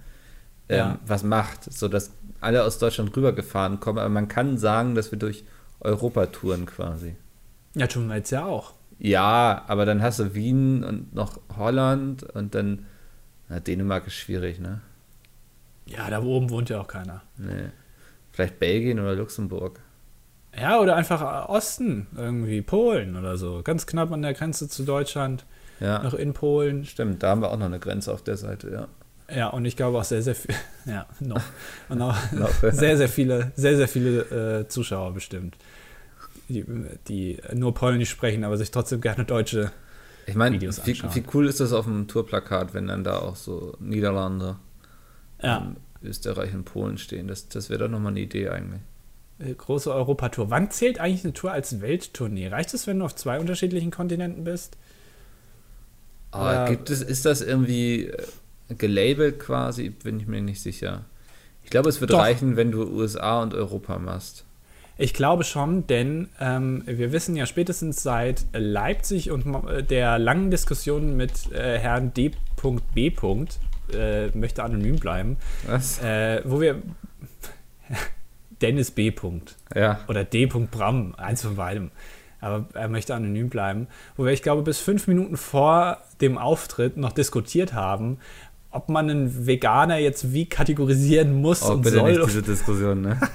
ähm, Ja. was macht, sodass alle aus Deutschland rübergefahren kommen. Aber man kann sagen, dass wir durch Europa touren quasi. Ja, tun wir jetzt ja auch. Ja, aber dann hast du Wien und noch Holland und dann na, Dänemark ist schwierig, ne? Ja, da oben wohnt ja auch keiner. Nee. Vielleicht Belgien oder Luxemburg. Ja, oder einfach Osten, irgendwie Polen oder so. Ganz knapp an der Grenze zu Deutschland, Ja, noch in Polen. stimmt, da haben wir auch noch eine Grenze auf der Seite, ja. Ja, und ich glaube auch sehr, sehr viel, [LAUGHS] ja, noch. Und auch [LAUGHS] [LAUGHS] sehr, sehr viele, sehr, sehr viele äh, Zuschauer bestimmt, die, die nur Polnisch sprechen, aber sich trotzdem gerne deutsche. Ich meine, Videos wie, anschauen. wie cool ist das auf dem Tourplakat, wenn dann da auch so Niederlande, Ja, Österreich und Polen stehen. Das, das wäre doch nochmal eine Idee eigentlich. äh, große Europatour. Wann zählt eigentlich eine Tour als Welttournee? Reicht es, wenn du auf zwei unterschiedlichen Kontinenten bist? Aber Ja. gibt es, ist das irgendwie äh, gelabelt quasi? Bin ich mir nicht sicher. Ich glaube, es wird Doch. reichen, wenn du USA und Europa machst. Ich glaube schon, denn ähm, wir wissen ja spätestens seit Leipzig und äh, der langen Diskussion mit äh, Herrn D.B. Äh, möchte anonym bleiben, Was? äh, wo wir [LAUGHS] Dennis B. Ja. oder D. Bram, eins von beidem. Aber er möchte anonym bleiben, wo wir, ich glaube, bis fünf Minuten vor dem Auftritt noch diskutiert haben, ob man einen Veganer jetzt wie kategorisieren muss Oh, und bitte soll. nicht diese Diskussion, ne? [LAUGHS]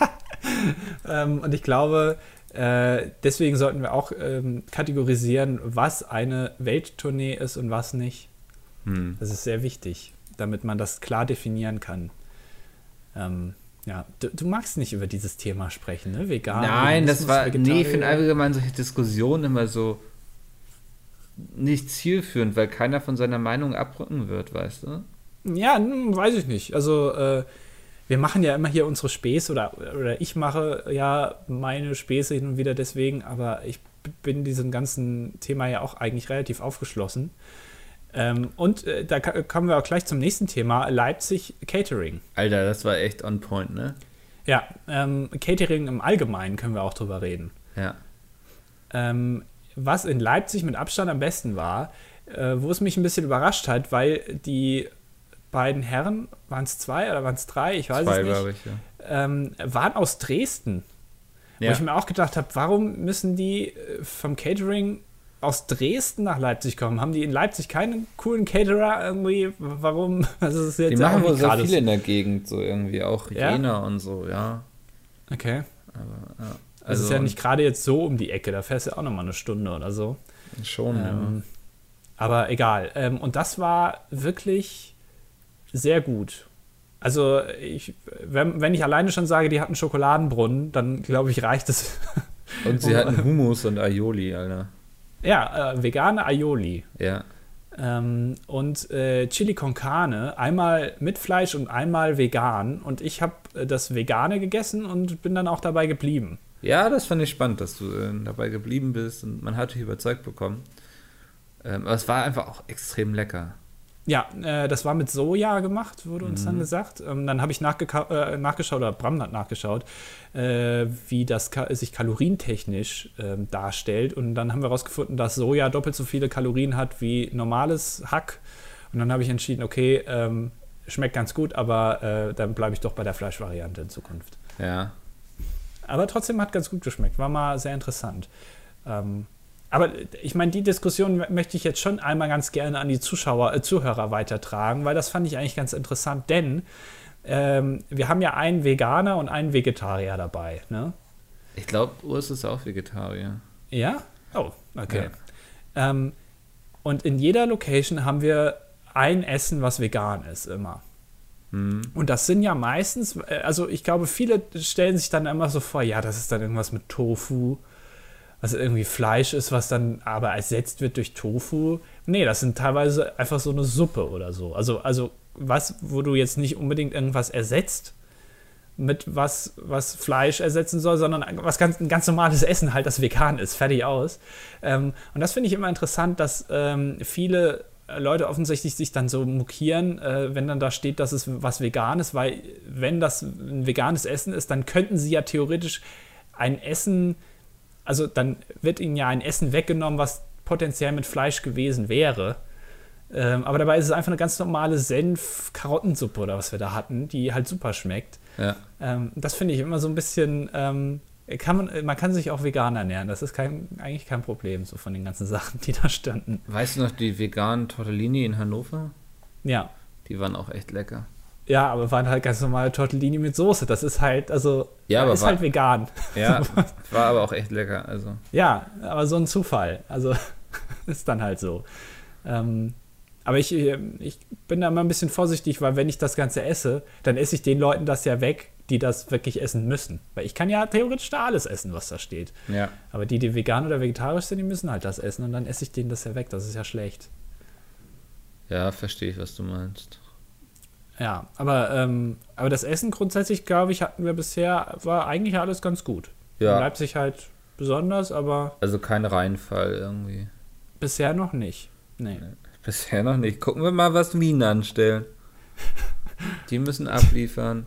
Ähm, und ich glaube, äh, deswegen sollten wir auch ähm, kategorisieren, was eine Welttournee ist und was nicht. Hm. Das ist sehr wichtig, damit man das klar definieren kann. Ähm, ja, du, du magst nicht über dieses Thema sprechen, ne? Vegan. Nein, das war. Nee, ich Vegetarier. finde allgemein solche Diskussionen immer so nicht zielführend, weil keiner von seiner Meinung abrücken wird, weißt du? Ja, weiß ich nicht. Also, äh, wir machen ja immer hier unsere Späße oder, oder ich mache ja meine Späße hin und wieder deswegen, aber ich bin diesem ganzen Thema ja auch eigentlich relativ aufgeschlossen. Ähm, und äh, da kommen wir auch gleich zum nächsten Thema: Leipzig Catering. Alter, das war echt on point, ne? Ja, ähm, Catering im Allgemeinen können wir auch drüber reden. Ja. Ähm, was in Leipzig mit Abstand am besten war, äh, wo es mich ein bisschen überrascht hat, weil die beiden Herren, waren es zwei oder waren es drei, ich weiß zwei, es nicht, ich, ja. ähm, waren aus Dresden. Ja. Wo ich mir auch gedacht habe, warum müssen die äh, vom Catering aus Dresden nach Leipzig kommen? Haben die in Leipzig keinen coolen Caterer irgendwie? Warum? [LAUGHS] Also ist jetzt die machen wohl so viele in der Gegend, so irgendwie auch ja? Jena und so, ja. Okay. Aber, ja. Also, ist ja nicht gerade jetzt so um die Ecke, da fährst du auch nochmal eine Stunde oder so. Schon, ähm, ja. Aber egal. Ähm, und das war wirklich sehr gut. Also, ich, wenn, wenn ich alleine schon sage, die hatten Schokoladenbrunnen, dann glaube ich, reicht es. Und sie [LAUGHS] hatten Hummus und Aioli, Alter. Ja, äh, vegane Aioli. Ja. Ähm, und äh, Chili con Carne, einmal mit Fleisch und einmal vegan. Und ich habe äh, das Vegane gegessen und bin dann auch dabei geblieben. Ja, das fand ich spannend, dass du äh, dabei geblieben bist und man hat dich überzeugt bekommen. Ähm, aber es war einfach auch extrem lecker. Ja, äh, das war mit Soja gemacht, wurde uns mhm. dann gesagt. Ähm, dann habe ich äh, nachgeschaut, oder Bram hat nachgeschaut, äh, wie das ka sich kalorientechnisch ähm, darstellt. Und dann haben wir herausgefunden, dass Soja doppelt so viele Kalorien hat wie normales Hack. Und dann habe ich entschieden, okay, ähm, schmeckt ganz gut, aber äh, dann bleibe ich doch bei der Fleischvariante in Zukunft. Ja. Aber trotzdem hat ganz gut geschmeckt. War mal sehr interessant. Ähm, aber ich meine, die Diskussion möchte ich jetzt schon einmal ganz gerne an die Zuschauer, äh, Zuhörer weitertragen, weil das fand ich eigentlich ganz interessant, denn ähm, wir haben ja einen Veganer und einen Vegetarier dabei. Ne? Ich glaube, Urs ist auch Vegetarier. Ja? Oh, okay. Ja. Ähm, und in jeder Location haben wir ein Essen, was vegan ist, immer. Mhm. Und das sind ja meistens, äh, also ich glaube, viele stellen sich dann immer so vor, ja, das ist dann irgendwas mit Tofu was irgendwie Fleisch ist, was dann aber ersetzt wird durch Tofu. Nee, das sind teilweise einfach so eine Suppe oder so. Also, also was, wo du jetzt nicht unbedingt irgendwas ersetzt mit was, was Fleisch ersetzen soll, sondern was ganz, ein ganz normales Essen halt, das vegan ist, fertig aus. Ähm, und das finde ich immer interessant, dass ähm, viele Leute offensichtlich sich dann so mokieren, äh, wenn dann da steht, dass es was Veganes, weil wenn das ein veganes Essen ist, dann könnten sie ja theoretisch ein Essen also dann wird ihnen ja ein Essen weggenommen, was potenziell mit Fleisch gewesen wäre. Ähm, aber dabei ist es einfach eine ganz normale Senf-Karottensuppe oder was wir da hatten, die halt super schmeckt. Ja. Ähm, das finde ich immer so ein bisschen. Ähm, kann man, man kann sich auch vegan ernähren. Das ist kein, eigentlich kein Problem, so von den ganzen [LAUGHS] Sachen, die da standen. Weißt du noch die veganen Tortellini in Hannover? Ja. Die waren auch echt lecker. Ja, aber waren halt ganz normale Tortellini mit Soße. Das ist halt, also, ja, aber ist war, halt vegan. Ja, [LAUGHS] war aber auch echt lecker. Also. Ja, aber so ein Zufall. Also, [LAUGHS] ist dann halt so. Ähm, aber ich, ich bin da immer ein bisschen vorsichtig, weil wenn ich das Ganze esse, dann esse ich den Leuten das ja weg, die das wirklich essen müssen. Weil ich kann ja theoretisch da alles essen, was da steht. Ja. Aber die, die vegan oder vegetarisch sind, die müssen halt das essen und dann esse ich denen das ja weg. Das ist ja schlecht. Ja, verstehe ich, was du meinst. Ja, aber, ähm, aber das Essen grundsätzlich, glaube ich, hatten wir bisher, war eigentlich alles ganz gut. Ja. In Leipzig halt besonders, aber. Also kein Reinfall irgendwie. Bisher noch nicht. Nee. Bisher noch nicht. Gucken wir mal, was Minen anstellen. [LAUGHS] die müssen abliefern.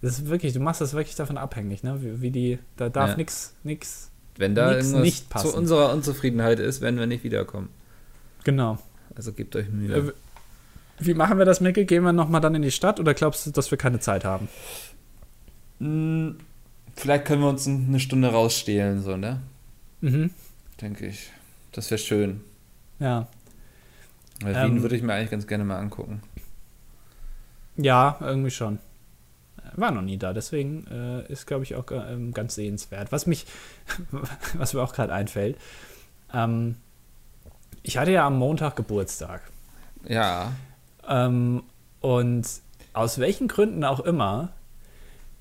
Das ist wirklich, du machst das wirklich davon abhängig, ne? Wie, wie die, da darf ja. nichts, nichts. Wenn da nix irgendwas nicht passen. zu unserer Unzufriedenheit ist, werden wir nicht wiederkommen. Genau. Also gebt euch Mühe. Äh, wie machen wir das, Micke? Gehen wir nochmal dann in die Stadt oder glaubst du, dass wir keine Zeit haben? Hm, vielleicht können wir uns eine Stunde rausstehlen, so, ne? Mhm. Denke ich. Das wäre schön. Ja. Weil ähm, Wien würde ich mir eigentlich ganz gerne mal angucken. Ja, irgendwie schon. War noch nie da, deswegen äh, ist, glaube ich, auch äh, ganz sehenswert. Was mich, [LAUGHS] was mir auch gerade einfällt, ähm, ich hatte ja am Montag Geburtstag. Ja. Ähm, und aus welchen Gründen auch immer,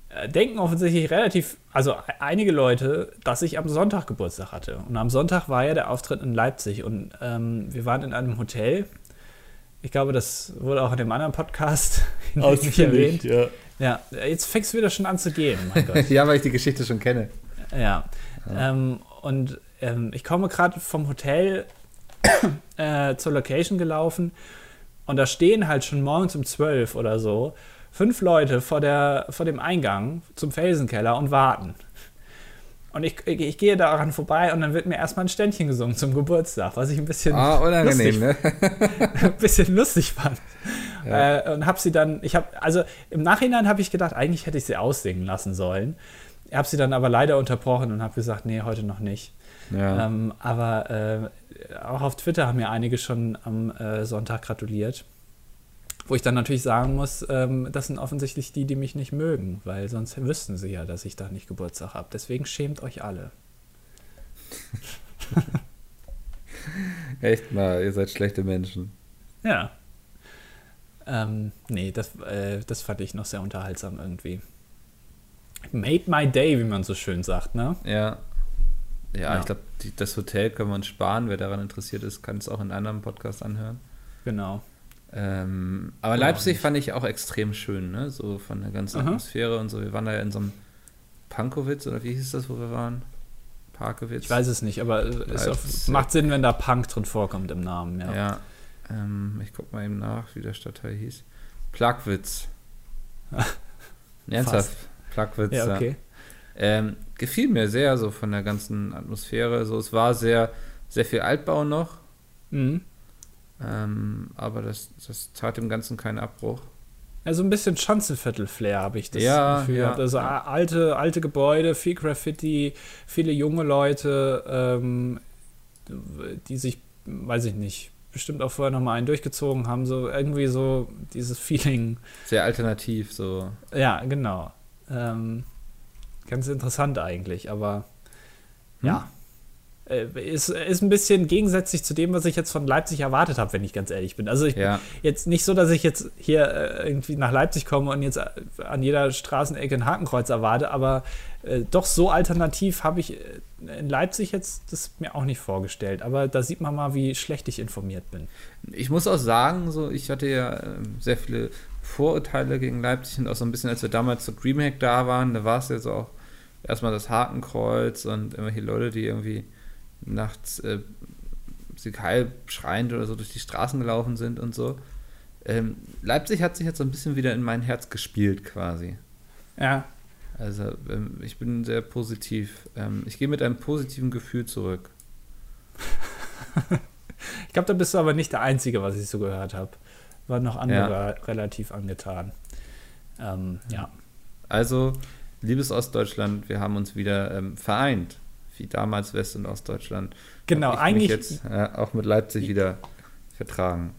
äh, denken offensichtlich relativ, also einige Leute, dass ich am Sonntag Geburtstag hatte. Und am Sonntag war ja der Auftritt in Leipzig und ähm, wir waren in einem Hotel. Ich glaube, das wurde auch in dem anderen Podcast [LAUGHS] erwähnt. Ja. ja, jetzt fängst du wieder schon an zu gehen, mein Gott. [LAUGHS] ja, weil ich die Geschichte schon kenne. Ja. ja. Ähm, und ähm, ich komme gerade vom Hotel [COUGHS] äh, zur Location gelaufen und da stehen halt schon morgens um 12 oder so fünf Leute vor, der, vor dem Eingang zum Felsenkeller und warten. Und ich, ich, ich, gehe daran vorbei und dann wird mir erstmal ein Ständchen gesungen zum Geburtstag, was ich ein bisschen ah, unangenehm, lustig, ne? [LAUGHS] ein bisschen lustig fand. Ja. Äh, und habe sie dann, ich habe, also im Nachhinein habe ich gedacht, eigentlich hätte ich sie aussingen lassen sollen. Ich habe sie dann aber leider unterbrochen und habe gesagt, nee, heute noch nicht. Ja. Ähm, aber äh, auch auf Twitter haben mir einige schon am äh, Sonntag gratuliert. Wo ich dann natürlich sagen muss, ähm, das sind offensichtlich die, die mich nicht mögen, weil sonst wüssten sie ja, dass ich da nicht Geburtstag habe. Deswegen schämt euch alle. Echt mal, ihr seid schlechte Menschen. Ja. Ähm, nee, das, äh, das fand ich noch sehr unterhaltsam irgendwie. Made my day, wie man so schön sagt, ne? Ja. Ja, ja. ich glaube, das Hotel können wir uns sparen. Wer daran interessiert ist, kann es auch in einem anderen Podcast anhören. Genau. Ähm, aber ja, Leipzig fand ich auch extrem schön, ne? So von der ganzen Aha. Atmosphäre und so. Wir waren da ja in so einem Pankowitz oder wie hieß das, wo wir waren? Parkowitz? Ich weiß es nicht, aber es auf, macht Sinn, wenn da Punk drin vorkommt im Namen, ja. Ja. Ähm, ich guck mal eben nach, wie der Stadtteil hieß. Plagwitz. [LAUGHS] Ernsthaft? Plagwitz. Ja, okay. Ähm, gefiel mir sehr so von der ganzen Atmosphäre. So, es war sehr, sehr viel Altbau noch. Mhm. Ähm, aber das, das tat dem Ganzen keinen Abbruch. Also ein bisschen Schanzenviertel-Flair habe ich das ja, Gefühl. Ja, also ja. alte, alte Gebäude, viel Graffiti, viele junge Leute, ähm, die sich, weiß ich nicht, bestimmt auch vorher nochmal einen durchgezogen haben, so irgendwie so dieses Feeling. Sehr alternativ, so. Ja, genau. Ähm, ganz interessant eigentlich, aber hm? ja. Äh, ist, ist ein bisschen gegensätzlich zu dem, was ich jetzt von Leipzig erwartet habe, wenn ich ganz ehrlich bin. Also ich ja. jetzt nicht so, dass ich jetzt hier äh, irgendwie nach Leipzig komme und jetzt äh, an jeder Straßenecke ein Hakenkreuz erwarte, aber äh, doch so alternativ habe ich in Leipzig jetzt das mir auch nicht vorgestellt. Aber da sieht man mal, wie schlecht ich informiert bin. Ich muss auch sagen, so ich hatte ja sehr viele Vorurteile gegen Leipzig und auch so ein bisschen, als wir damals zu Dreamhack da waren, da war es so auch erstmal das Hakenkreuz und irgendwelche Leute, die irgendwie nachts äh, halb schreiend oder so durch die Straßen gelaufen sind und so. Ähm, Leipzig hat sich jetzt so ein bisschen wieder in mein Herz gespielt, quasi. Ja. Also, ähm, ich bin sehr positiv. Ähm, ich gehe mit einem positiven Gefühl zurück. [LAUGHS] ich glaube, da bist du aber nicht der Einzige, was ich so gehört habe. Waren noch andere ja. relativ angetan. Ähm, ja. Also, liebes Ostdeutschland, wir haben uns wieder ähm, vereint wie damals West- und Ostdeutschland. Genau, eigentlich. jetzt ja, auch mit Leipzig wieder vertragen.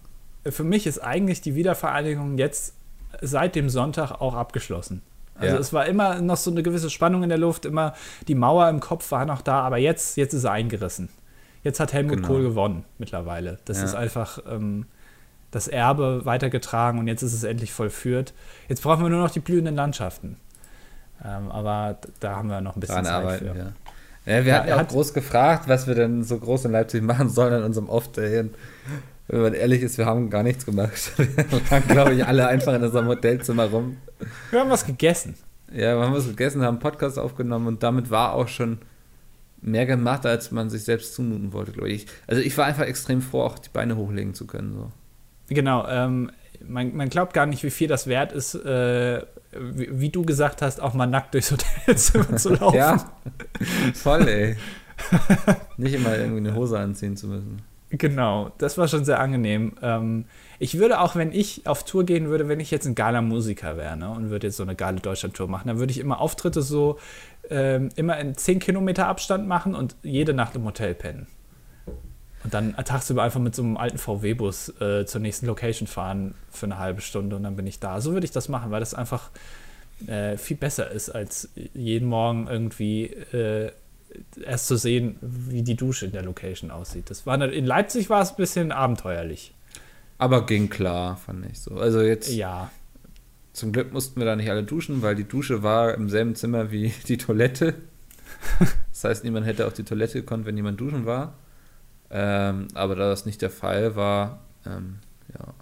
Für mich ist eigentlich die Wiedervereinigung jetzt seit dem Sonntag auch abgeschlossen. Also ja. es war immer noch so eine gewisse Spannung in der Luft, immer die Mauer im Kopf war noch da, aber jetzt, jetzt ist er eingerissen. Jetzt hat Helmut genau. Kohl gewonnen mittlerweile. Das ja. ist einfach ähm, das Erbe weitergetragen und jetzt ist es endlich vollführt. Jetzt brauchen wir nur noch die blühenden Landschaften. Ähm, aber da haben wir noch ein bisschen Zeit arbeiten, für. Ja. Ja, wir ja, hatten ja auch groß gefragt, was wir denn so groß in Leipzig machen sollen an unserem Off-Day. Wenn man ehrlich ist, wir haben gar nichts gemacht. [LAUGHS] Wir waren, glaube ich, alle einfach in unserem Hotelzimmer rum. Wir haben was gegessen. Ja, wir haben was gegessen, haben einen Podcast aufgenommen und damit war auch schon mehr gemacht, als man sich selbst zumuten wollte, glaube ich. Also ich war einfach extrem froh, auch die Beine hochlegen zu können. So. Genau, ähm, man, man, glaubt gar nicht, wie viel das wert ist, äh, wie, wie, du gesagt hast, auch mal nackt durchs Hotelzimmer [LAUGHS] zu laufen. Ja, voll, ey. [LAUGHS] Nicht immer irgendwie eine Hose anziehen zu müssen. Genau, das war schon sehr angenehm. Ähm, ich würde auch, wenn ich auf Tour gehen würde, wenn ich jetzt ein geiler Musiker wäre ne, und würde jetzt so eine geile Deutschland-Tour machen, dann würde ich immer Auftritte so ähm, immer in 10 Kilometer Abstand machen und jede Nacht im Hotel pennen. Und dann tagsüber einfach mit so einem alten VW-Bus äh, zur nächsten Location fahren für eine halbe Stunde und dann bin ich da. So würde ich das machen, weil das einfach äh, viel besser ist, als jeden Morgen irgendwie äh, erst zu sehen, wie die Dusche in der Location aussieht. Das war in Leipzig war es ein bisschen abenteuerlich. Aber ging klar, fand ich so. Also jetzt. Ja. Zum Glück mussten wir da nicht alle duschen, weil die Dusche war im selben Zimmer wie die Toilette. [LAUGHS] Das heißt, niemand hätte auf die Toilette gekonnt, wenn jemand duschen war. Ähm, aber da das nicht der Fall war, ähm, ja.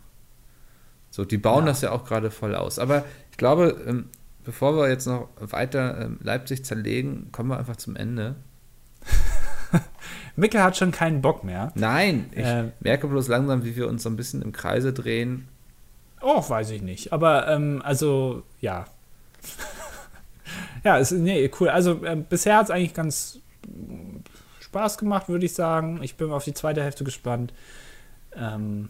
So, die bauen ja. das ja auch gerade voll aus. Aber ich glaube, ähm, bevor wir jetzt noch weiter ähm, Leipzig zerlegen, kommen wir einfach zum Ende. [LAUGHS] Mickel hat schon keinen Bock mehr. Nein, ich äh, merke bloß langsam, wie wir uns so ein bisschen im Kreise drehen. Oh, weiß ich nicht. Aber, ähm, also, ja. [LAUGHS] Ja, ist, nee, cool. Also äh, bisher hat es eigentlich ganz Spaß gemacht, würde ich sagen. Ich bin auf die zweite Hälfte gespannt. Ähm,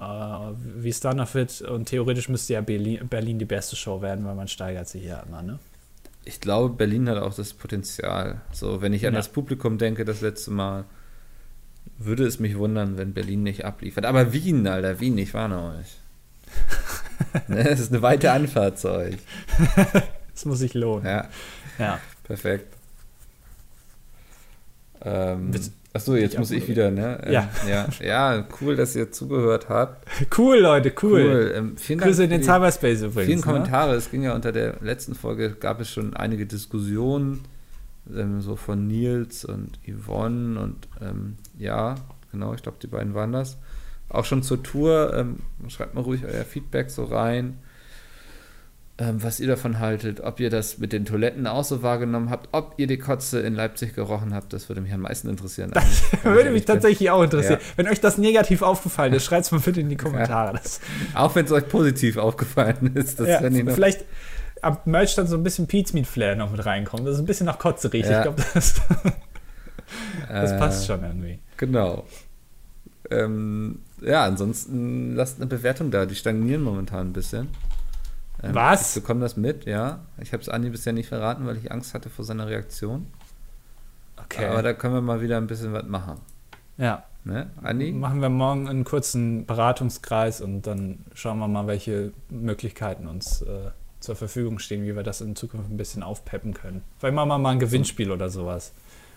äh, wie es dann noch wird. Und theoretisch müsste ja Berlin, Berlin die beste Show werden, weil man steigert sich ja immer, ne? Ich glaube, Berlin hat auch das Potenzial. So, wenn ich an Ja. das Publikum denke, das letzte Mal, würde es mich wundern, wenn Berlin nicht abliefert. Aber Wien, Alter, Wien, ich warne euch. [LAUGHS] ne, es ist eine weite Anfahrt zu euch. Das muss sich lohnen. Ja, Ja. perfekt. Ähm, achso, jetzt ich muss ich wieder, ne? Ähm, Ja. ja. Ja, cool, dass ihr zugehört habt. [LAUGHS] Cool, Leute, cool. Ähm, vielen Dank Grüße in für den Cyberspace übrigens. Vielen ne? Kommentare. Es ging ja unter der letzten Folge, gab es schon einige Diskussionen, ähm, so von Nils und Yvonne und ähm, ja, genau, ich glaube, die beiden waren das. Auch schon zur Tour, ähm, schreibt mal ruhig euer Feedback so rein, was ihr davon haltet, ob ihr das mit den Toiletten auch so wahrgenommen habt, ob ihr die Kotze in Leipzig gerochen habt, das würde mich am meisten interessieren. wenn ich Würde mich ehrlich bin. tatsächlich auch interessieren. Ja. Wenn euch das negativ aufgefallen ist, schreibt es mal bitte in die Kommentare. Das, Auch wenn es euch positiv aufgefallen ist, das ja, ich noch vielleicht am Merch dann so ein bisschen Pete's Meat Flair noch mit reinkommt. Das ist ein bisschen nach Kotze riecht. Ja. Ich glaube, das, das äh, passt schon irgendwie. Genau. Ähm, ja, ansonsten lasst eine Bewertung da. Die stagnieren momentan ein bisschen. Ähm, Was? Ich bekomme das mit, ja. Ich habe es Andi bisher nicht verraten, weil ich Angst hatte vor seiner Reaktion. Okay. Aber da können wir mal wieder ein bisschen was machen. ja. Ne, Andi? Machen wir morgen einen kurzen Beratungskreis und dann schauen wir mal, welche Möglichkeiten uns äh, zur Verfügung stehen, wie wir das in Zukunft ein bisschen aufpeppen können. Vielleicht machen wir mal ein Gewinnspiel oder sowas.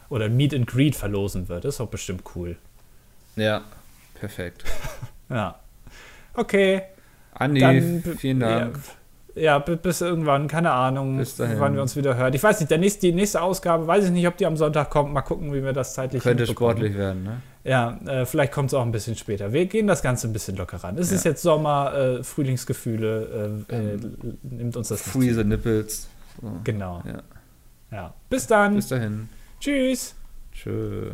Oder ein Meet and Greet verlosen wird. Das ist auch bestimmt cool. Ja, perfekt. [LAUGHS] Ja. Okay. Andi, Dann vielen Dank. Ja, ja, bis irgendwann, keine Ahnung, wann wir uns wieder hören. Ich weiß nicht, der nächste, die nächste Ausgabe, weiß ich nicht, ob die am Sonntag kommt. Mal gucken, wie wir das zeitlich Könnte sportlich werden, ne? Ja, äh, vielleicht kommt es auch ein bisschen später. Wir gehen das Ganze ein bisschen locker ran. Es Ja. ist jetzt Sommer, äh, Frühlingsgefühle, äh, äh, Ähm, nimmt uns das nicht Free zu. the nipples. So. Genau. Ja. Ja. Bis dann. Bis dahin. Tschüss. Tschö.